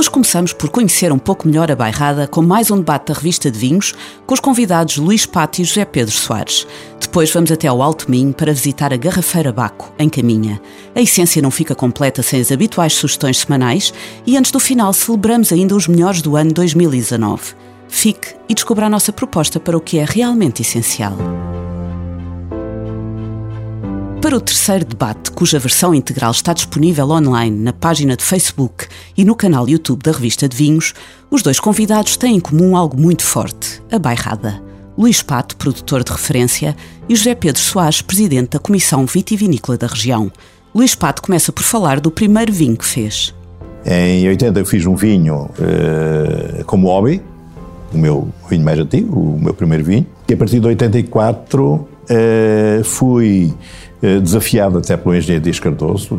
Hoje começamos por conhecer um pouco melhor a Bairrada com mais um debate da revista de vinhos com os convidados Luís Pato e José Pedro Soares. Depois vamos até ao Alto Minho para visitar a Garrafeira Baco, em Caminha. A essência não fica completa sem as habituais sugestões semanais e antes do final celebramos ainda os melhores do ano 2019. Fique e descubra a nossa proposta para o que é realmente essencial. Para o terceiro debate, cuja versão integral está disponível online na página de Facebook e no canal YouTube da Revista de Vinhos, os dois convidados têm em comum algo muito forte: a bairrada. Luís Pato, produtor de referência, e José Pedro Soares, presidente da Comissão Vitivinícola da região. Luís Pato começa por falar do primeiro vinho que fez. Em 80 eu fiz um vinho uh, como hobby, o meu vinho mais antigo, o meu primeiro vinho, e a partir de 84 uh, fui eh, desafiado até pelo engenheiro Dias Cardoso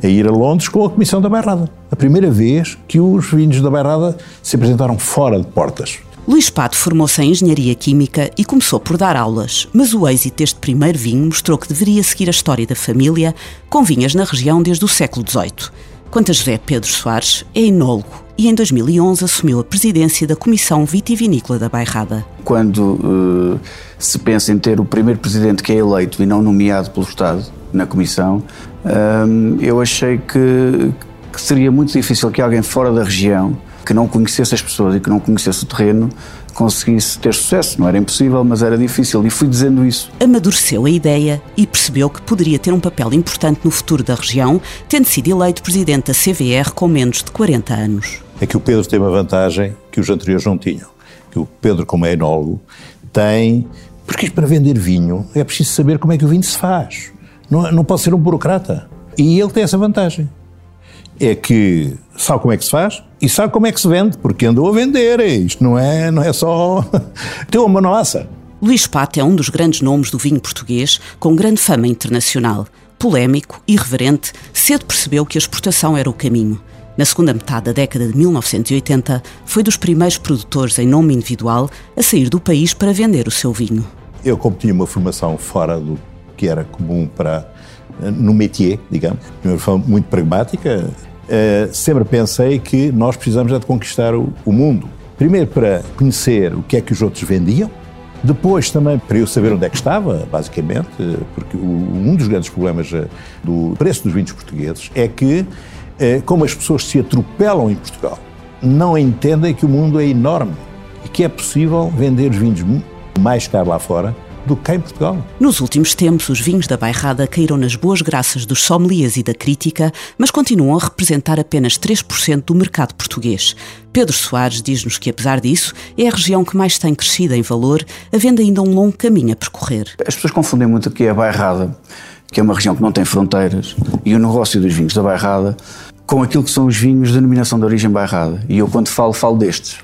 eh, a ir a Londres com a Comissão da Bairrada. A primeira vez que os vinhos da Bairrada se apresentaram fora de portas. Luís Pato formou-se em Engenharia Química e começou por dar aulas, mas o êxito deste primeiro vinho mostrou que deveria seguir a história da família, com vinhas na região desde o século XVIII. Quanto a José Pedro Soares, é enólogo e em 2011 assumiu a presidência da Comissão Vitivinícola da Bairrada. Quando uh, se pensa em ter o primeiro presidente que é eleito e não nomeado pelo Estado na Comissão, uh, eu achei que, que seria muito difícil que alguém fora da região, que não conhecesse as pessoas e que não conhecesse o terreno, conseguisse ter sucesso. Não era impossível, mas era difícil. E fui dizendo isso. Amadureceu a ideia e percebeu que poderia ter um papel importante no futuro da região, tendo sido eleito presidente da CVR com menos de 40 anos é que o Pedro tem uma vantagem que os anteriores não tinham. Que o Pedro, como é enólogo, tem. Porque para vender vinho é preciso saber como é que o vinho se faz. Não, não pode ser um burocrata. E ele tem essa vantagem. É que sabe como é que se faz e sabe como é que se vende, porque andou a vender. Isto não é, não é só. tem uma nossa. Luís Pato é um dos grandes nomes do vinho português, com grande fama internacional. Polémico, irreverente, cedo percebeu que a exportação era o caminho. Na segunda metade da década de 1980, foi dos primeiros produtores em nome individual a sair do país para vender o seu vinho. Eu, como tinha uma formação fora do que era comum para no métier, digamos, de uma forma muito pragmática, eh, sempre pensei que nós precisamos de conquistar o, mundo. Primeiro para conhecer o que é que os outros vendiam, depois também para eu saber onde é que estava, basicamente, porque um dos grandes problemas eh, do preço dos vinhos portugueses é que como as pessoas se atropelam em Portugal, não entendem que o mundo é enorme e que é possível vender os vinhos mais caros lá fora do que cá em Portugal. Nos últimos tempos, os vinhos da Bairrada caíram nas boas graças dos sommeliers e da crítica, mas continuam a representar apenas 3% do mercado português. Pedro Soares diz-nos que, apesar disso, é a região que mais tem crescido em valor, havendo ainda um longo caminho a percorrer. As pessoas confundem muito aqui a Bairrada, que é uma região que não tem fronteiras, e o negócio dos vinhos da Bairrada com aquilo que são os vinhos de denominação de origem bairrada. E eu, quando falo, falo destes.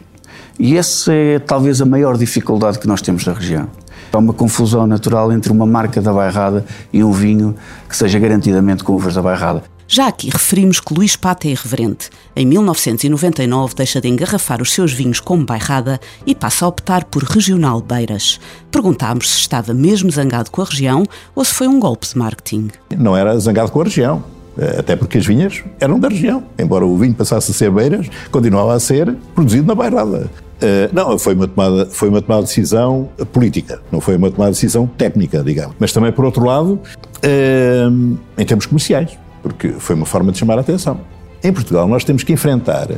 E essa é talvez a maior dificuldade que nós temos na região. Há uma confusão natural entre uma marca da bairrada e um vinho que seja garantidamente com uvas da bairrada. Já aqui referimos que Luís Pata é irreverente. Em 1999 deixa de engarrafar os seus vinhos como bairrada e passa a optar por regional Beiras. Perguntámos se estava mesmo zangado com a região ou se foi um golpe de marketing. Não era zangado com a região. Eh, até porque as vinhas eram da região. Embora o vinho passasse a ser beiras, continuava a ser produzido na bairrada. Uh, não, foi uma, tomada, foi uma tomada de decisão política, não foi uma tomada de decisão técnica, digamos. Mas também, por outro lado, uh, em termos comerciais, porque foi uma forma de chamar a atenção. Em Portugal, nós temos que enfrentar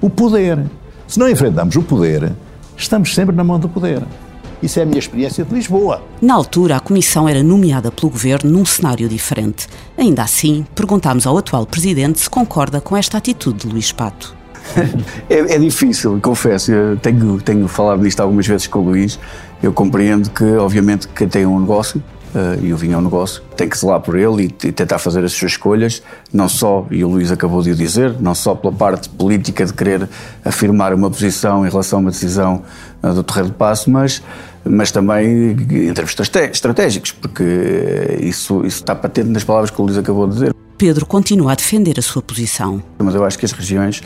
o poder. Se não enfrentamos o poder, estamos sempre na mão do poder. Isso é a minha experiência de Lisboa. Na altura, a comissão era nomeada pelo governo num cenário diferente. Ainda assim, perguntámos ao atual presidente se concorda com esta atitude de Luís Pato. é, é, difícil, confesso. Eu tenho, tenho falado disto algumas vezes com o Luís. Eu compreendo que, obviamente, quem tem um negócio uh, e o vinho é um negócio. Tem que zelar por ele e, e, tentar fazer as suas escolhas, não só, e o Luís acabou de o dizer, não só pela parte política de querer afirmar uma posição em relação a uma decisão uh, do Terreiro de Passo, mas, mas também em termos estratégicos, porque isso, isso está patente nas palavras que o Luís acabou de dizer. Pedro continua a defender a sua posição. Mas eu acho que as regiões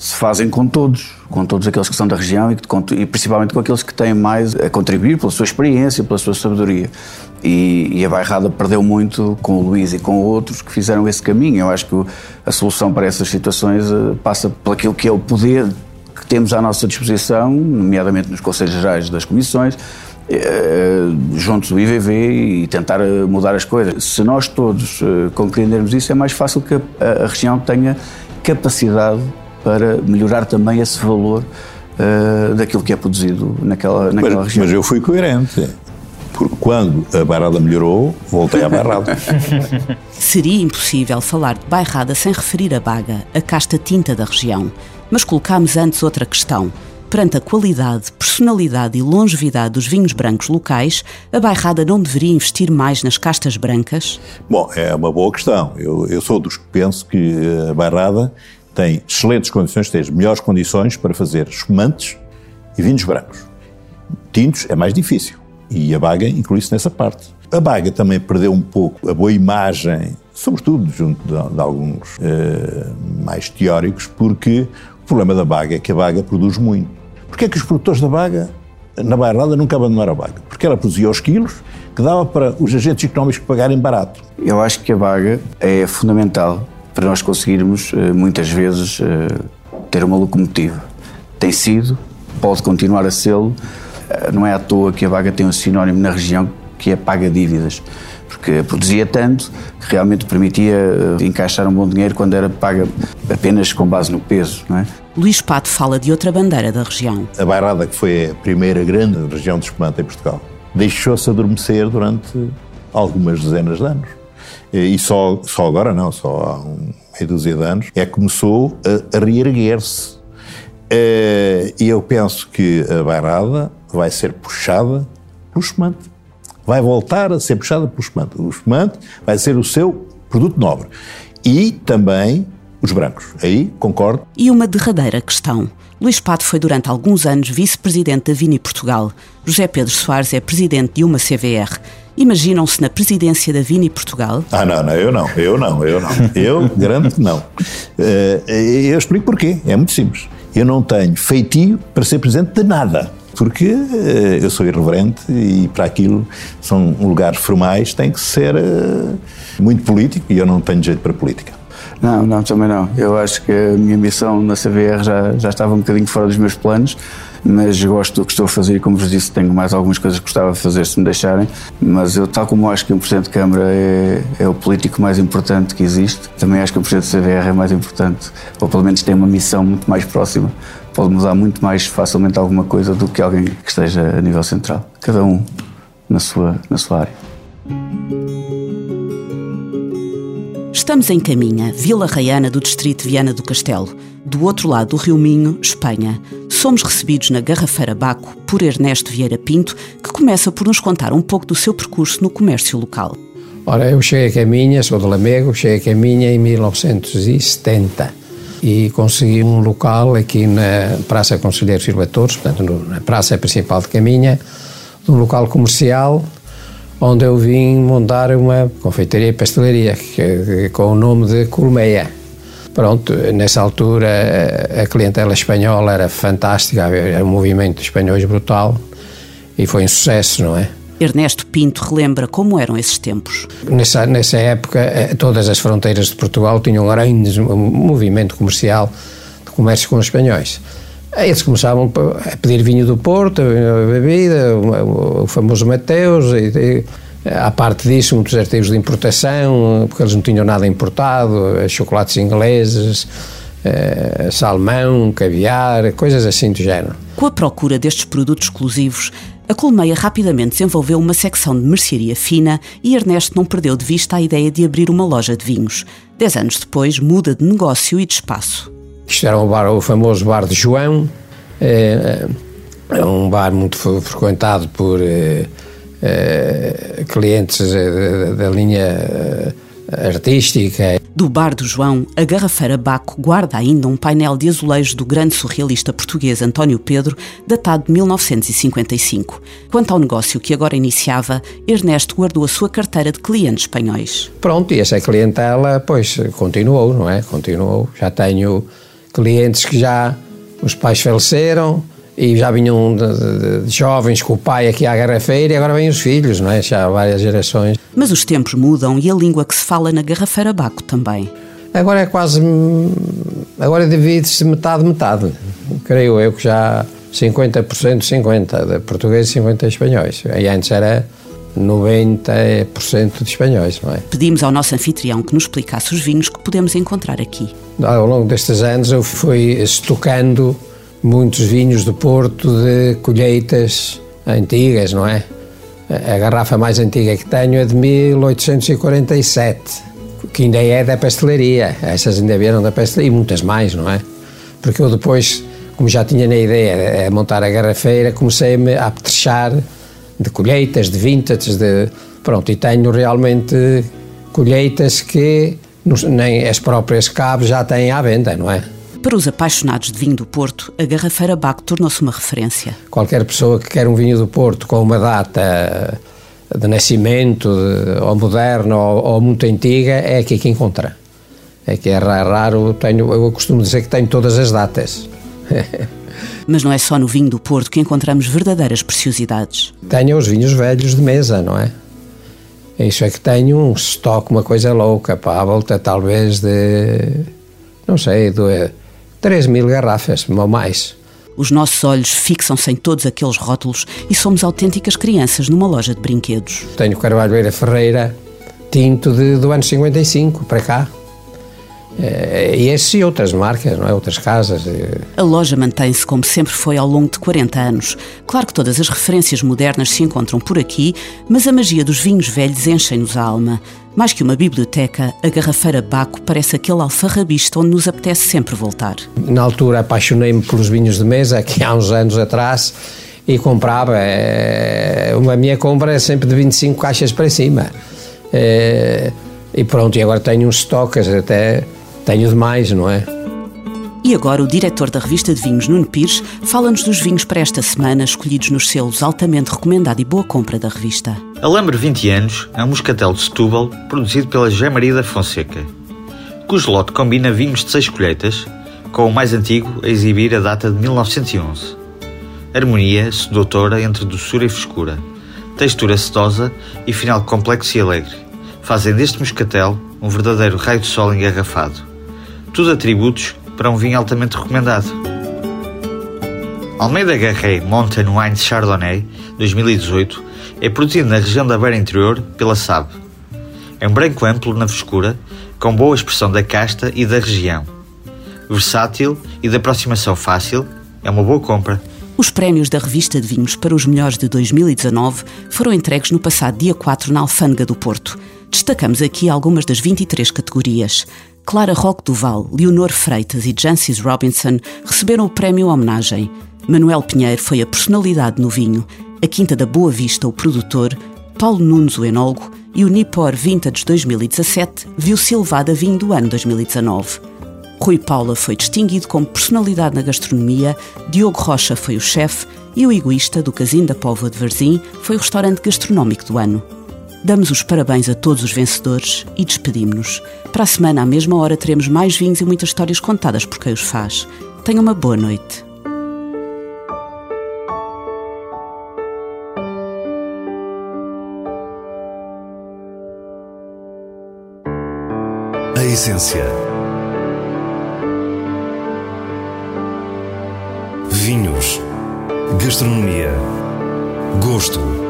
se fazem com todos, com todos aqueles que são da região e, e, principalmente com aqueles que têm mais a contribuir pela sua experiência, pela sua sabedoria. E, e a Bairrada perdeu muito com o Luís e com outros que fizeram esse caminho. Eu acho que a solução para essas situações uh, passa por aquilo que é o poder que temos à nossa disposição, nomeadamente nos Conselhos Gerais das Comissões, uh, juntos do IVV e tentar eh, mudar as coisas. Se nós todos compreendermos isso, é mais fácil que a região tenha capacidade para melhorar também esse valor uh, daquilo que é produzido naquela, naquela mas, região. Mas eu fui coerente. Porque quando a bairrada melhorou, voltei à bairrada. Seria impossível falar de bairrada sem referir a baga, a casta tinta da região. Mas colocámos antes outra questão. Perante a qualidade, personalidade e longevidade dos vinhos brancos locais, a bairrada não deveria investir mais nas castas brancas? Bom, é uma boa questão. Eu, eu sou dos que penso que a bairrada tem excelentes condições, tem as melhores condições para fazer espumantes e vinhos brancos. Tintos é mais difícil e a Baga inclui-se nessa parte. A Baga também perdeu um pouco a boa imagem, sobretudo junto de, de alguns uh, mais teóricos, porque o problema da Baga é que a Baga produz muito. Porquê é que os produtores da Baga, na Bairrada, nunca abandonaram a Baga? Porque ela produzia os quilos que dava para os agentes económicos pagarem barato. Eu acho que a Baga é fundamental para nós conseguirmos, eh, muitas vezes, eh, ter uma locomotiva. Tem sido, pode continuar a ser. Eh, não é à toa que a vaga tem um sinónimo na região que é paga dívidas, porque produzia tanto que realmente permitia encaixar um bom dinheiro quando era paga apenas com base no peso, não é? Luís Pato fala de outra bandeira da região. A Bairrada, que foi a primeira grande região de espumante em Portugal, deixou-se adormecer durante algumas dezenas de anos. E só, só agora não, só há um, meia dúzia de anos, é que começou a, a reerguer-se. E eu penso que a bairrada vai ser puxada pelo espumante. Vai voltar a ser puxada pelo espumante. O espumante vai ser o seu produto nobre. E também os brancos. Aí concordo. E uma derradeira questão. Luís Pato foi durante alguns anos vice-presidente da Vini Portugal. José Pedro Soares é presidente de uma CVR. Imaginam-se na presidência da Vini Portugal? Ah, não, não, eu não, eu não, eu não. Eu garanto que não. Eh, eu explico porquê. É muito simples. Eu não tenho feitio para ser presidente de nada. Porque eh, eu sou irreverente e para aquilo são lugares formais, tem que ser eh, muito político e eu não tenho jeito para política. Não, não, também não. Eu acho que a minha missão na CVR já, já estava um bocadinho fora dos meus planos, mas gosto do que estou a fazer e, como vos disse, tenho mais algumas coisas que gostava de fazer se me deixarem. Mas eu, tal como acho que um Presidente de Câmara é, é o político mais importante que existe, também acho que o Presidente da CVR é mais importante, ou pelo menos tem uma missão muito mais próxima. Pode mudar muito mais facilmente alguma coisa do que alguém que esteja a nível central. Cada um na sua, na sua área. Estamos em Caminha, Vila Raiana do Distrito de Viana do Castelo, do outro lado do Rio Minho, Espanha. Somos recebidos na Garrafeira Baco por Ernesto Vieira Pinto, que começa por nos contar um pouco do seu percurso no comércio local. Ora, eu cheguei a Caminha, sou de Lamego, cheguei a Caminha em 1970 e consegui um local aqui na Praça Conselheiro Silva Torres, na praça principal de Caminha, um local comercial onde eu vim montar uma confeitaria e pastelaria que, com o nome de Colmeia. Pronto, nessa altura a clientela espanhola era fantástica, havia um movimento de espanhóis brutal e foi um sucesso, não é? Ernesto Pinto relembra como eram esses tempos. Nessa, nessa época, eh, todas as fronteiras de Portugal tinham um grande movimento comercial de comércio com os espanhóis. Eles começavam a pedir vinho do Porto, bebida, o famoso Mateus, e, e, à parte disso, muitos artigos de importação, porque eles não tinham nada importado, eh, chocolates ingleses, eh, salmão, caviar, coisas assim do género. Com a procura destes produtos exclusivos, a Colmeia rapidamente desenvolveu uma secção de mercearia fina e Ernesto não perdeu de vista a ideia de abrir uma loja de vinhos. Dez anos depois, muda de negócio e de espaço. Isto era o, bar, o famoso bar de João, é, é um bar muito frequentado por é, eh, clientes eh, da linha eh, artística. Do Bar do João, a Garrafeira Baco guarda ainda um painel de azulejos do grande surrealista português António Pedro, datado de 1955. Quanto ao negócio que agora iniciava, Ernesto guardou a sua carteira de clientes espanhóis. Pronto, e essa clientela, pois, continuou, não é? Continuou. Já tenho clientes que já os pais faleceram, e já vinham de, de, de, jovens com o pai aqui à garrafeira e agora vêm os filhos, não é? Já há várias gerações. Mas os tempos mudam e a língua que se fala na garrafeira Baco também. Agora é quase. Agora divide-se metade-metade. Creio eu que já 50% 50 de portugueses e 50 de espanhóis. E antes era 90% de espanhóis, não é? Pedimos ao nosso anfitrião que nos explicasse os vinhos que podemos encontrar aqui. Ao longo destes anos eu fui estocando muitos vinhos do Porto de colheitas antigas, não é? A garrafa mais antiga que tenho é de 1847, que ainda é da pastelaria. Essas ainda vieram da pastelaria e muitas mais, não é? Porque eu depois, como já tinha na ideia de montar a garrafeira, comecei-me a apetrechar de colheitas, de vintage, de... Pronto, e tenho realmente colheitas que nem as próprias cabos já têm à venda, não é? Para os apaixonados de vinho do Porto, a Garrafeira Baco tornou-se uma referência. Qualquer pessoa que quer um vinho do Porto com uma data de nascimento, de, ou moderna ou, ou, muito antiga, é aqui que encontra. É que é raro, tenho, eu costumo dizer que tenho todas as datas. Mas não é só no vinho do Porto que encontramos verdadeiras preciosidades. Tenho os vinhos velhos de mesa, não é? Isso é que tenho um estoque, uma coisa louca, para a volta talvez de, não sei, de 3 mil garrafas, ou mais. Os nossos olhos fixam-se em todos aqueles rótulos e somos autênticas crianças numa loja de brinquedos. Tenho Carvalho Ferreira, tinto de, do ano 55 para cá. Eh, e esse e outras marcas, não é? outras casas. Eh. A loja mantém-se como sempre foi ao longo de 40 anos. Claro que todas as referências modernas se encontram por aqui, mas a magia dos vinhos velhos enche-nos a alma. Mais que uma biblioteca, a Garrafeira Baco parece aquele alfarrabista onde nos apetece sempre voltar. Na altura apaixonei-me pelos vinhos de mesa, aqui há uns anos atrás, e comprava. É, uma minha compra é sempre de 25 caixas para cima. É, e pronto, e agora tenho uns estoques, até tenho demais, não é? E agora o diretor da revista de vinhos, Nuno Pires, fala-nos dos vinhos para esta semana escolhidos nos selos altamente recomendado e boa compra da revista. Alambre 20 anos é um moscatel de Setúbal produzido pela José Maria da Fonseca, cujo lote combina vinhos de seis colheitas, com o mais antigo a exibir a data de 1911. Harmonia sedutora entre doçura e frescura, textura sedosa e final complexo e alegre, fazem deste moscatel um verdadeiro raio de sol engarrafado. Tudo atributos para um vinho altamente recomendado. Almeida Garret Mountain Wine Chardonnay 2018 é produzido na região da Beira Interior pela SAB. É um branco amplo na frescura, com boa expressão da casta e da região. Versátil e de aproximação fácil, é uma boa compra. Os prémios da revista de vinhos para os melhores de 2019 foram entregues no passado dia 4 na Alfândega do Porto. Destacamos aqui algumas das 23 categorias. Clara Roque Duval, Leonor Freitas e Jancis Robinson receberam o prémio homenagem. Manuel Pinheiro foi a personalidade no vinho, a Quinta da Boa Vista, o produtor, Paulo Nunes, o enólogo, e o Nipor Vintage 2017 viu-se elevado a vinho do ano 2019. Rui Paula foi distinguido como personalidade na gastronomia, Diogo Rocha foi o chefe e o Egoísta, do Casino da Póvoa de Varzim, foi o restaurante gastronómico do ano. Damos os parabéns a todos os vencedores e despedimos-nos. Para a semana, à mesma hora, teremos mais vinhos e muitas histórias contadas por quem os faz. Tenha uma boa noite. A essência. Vinhos. Gastronomia. Gosto.